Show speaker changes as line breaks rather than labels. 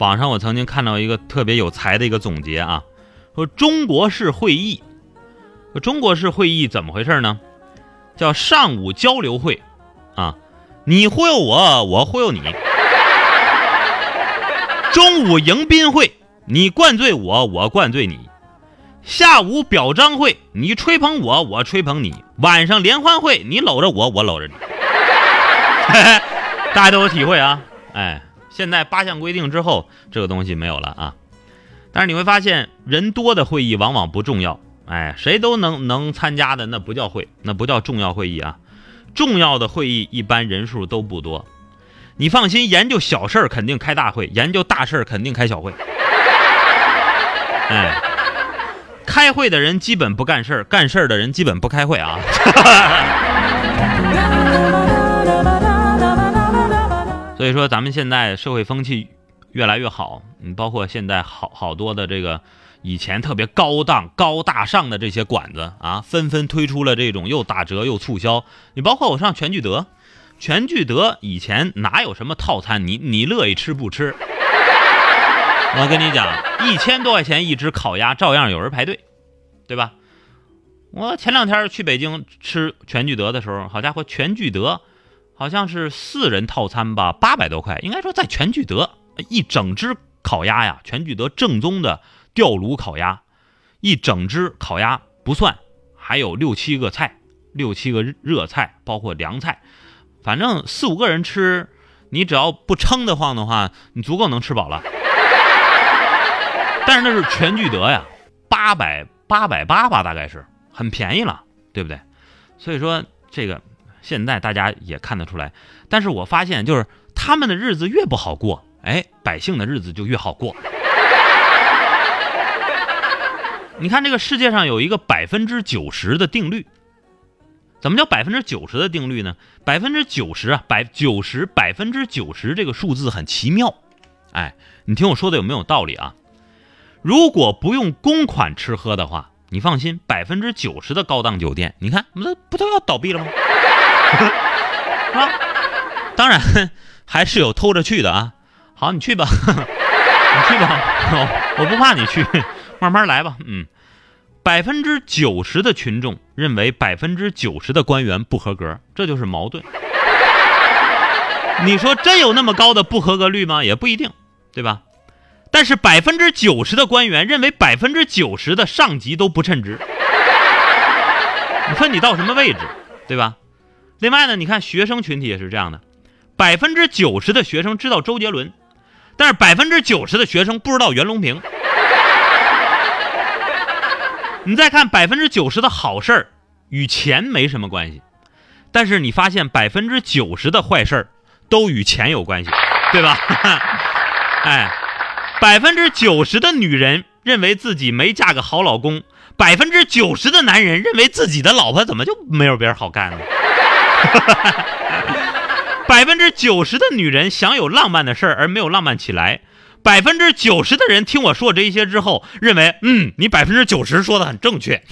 网上我曾经看到一个特别有才的一个总结啊，说中国式会议，中国式会议怎么回事呢？叫上午交流会，啊，你忽悠我，我忽悠你；中午迎宾会，你灌醉我，我灌醉你；下午表彰会，你吹捧我，我吹捧你；晚上联欢会，你搂着我，我搂着你。大家都有体会啊，哎。现在八项规定之后，这个东西没有了啊。但是你会发现，人多的会议往往不重要。哎，谁都能能参加的，那不叫会，那不叫重要会议啊。重要的会议一般人数都不多。你放心，研究小事儿肯定开大会，研究大事儿肯定开小会。哎，开会的人基本不干事儿，干事儿的人基本不开会啊。所以说，咱们现在社会风气越来越好，你包括现在好好多的这个以前特别高档、高大上的这些馆子啊，纷纷推出了这种又打折又促销。你包括我上全聚德，全聚德以前哪有什么套餐？你你乐意吃不吃？我跟你讲，一千多块钱一只烤鸭，照样有人排队，对吧？我前两天去北京吃全聚德的时候，好家伙，全聚德。好像是四人套餐吧，八百多块。应该说在全聚德一整只烤鸭呀，全聚德正宗的吊炉烤鸭，一整只烤鸭不算，还有六七个菜，六七个热菜，包括凉菜，反正四五个人吃，你只要不撑得慌的话，你足够能吃饱了。但是那是全聚德呀，八百八百八吧，大概是很便宜了，对不对？所以说这个。现在大家也看得出来，但是我发现就是他们的日子越不好过，哎，百姓的日子就越好过。你看这个世界上有一个百分之九十的定律，怎么叫百分之九十的定律呢？百分之九十啊，百九十百分之九十这个数字很奇妙，哎，你听我说的有没有道理啊？如果不用公款吃喝的话，你放心，百分之九十的高档酒店，你看，不都不都要倒闭了吗？啊，当然还是有偷着去的啊。好，你去吧，你去吧，我不怕你去，慢慢来吧。嗯，百分之九十的群众认为百分之九十的官员不合格，这就是矛盾。你说真有那么高的不合格率吗？也不一定，对吧？但是百分之九十的官员认为百分之九十的上级都不称职。你说你到什么位置，对吧？另外呢，你看学生群体也是这样的，百分之九十的学生知道周杰伦，但是百分之九十的学生不知道袁隆平。你再看百分之九十的好事儿，与钱没什么关系，但是你发现百分之九十的坏事儿都与钱有关系，对吧？哎，百分之九十的女人认为自己没嫁个好老公，百分之九十的男人认为自己的老婆怎么就没有别人好干呢？百分之九十的女人想有浪漫的事儿而没有浪漫起来，百分之九十的人听我说这一些之后，认为嗯，你百分之九十说的很正确。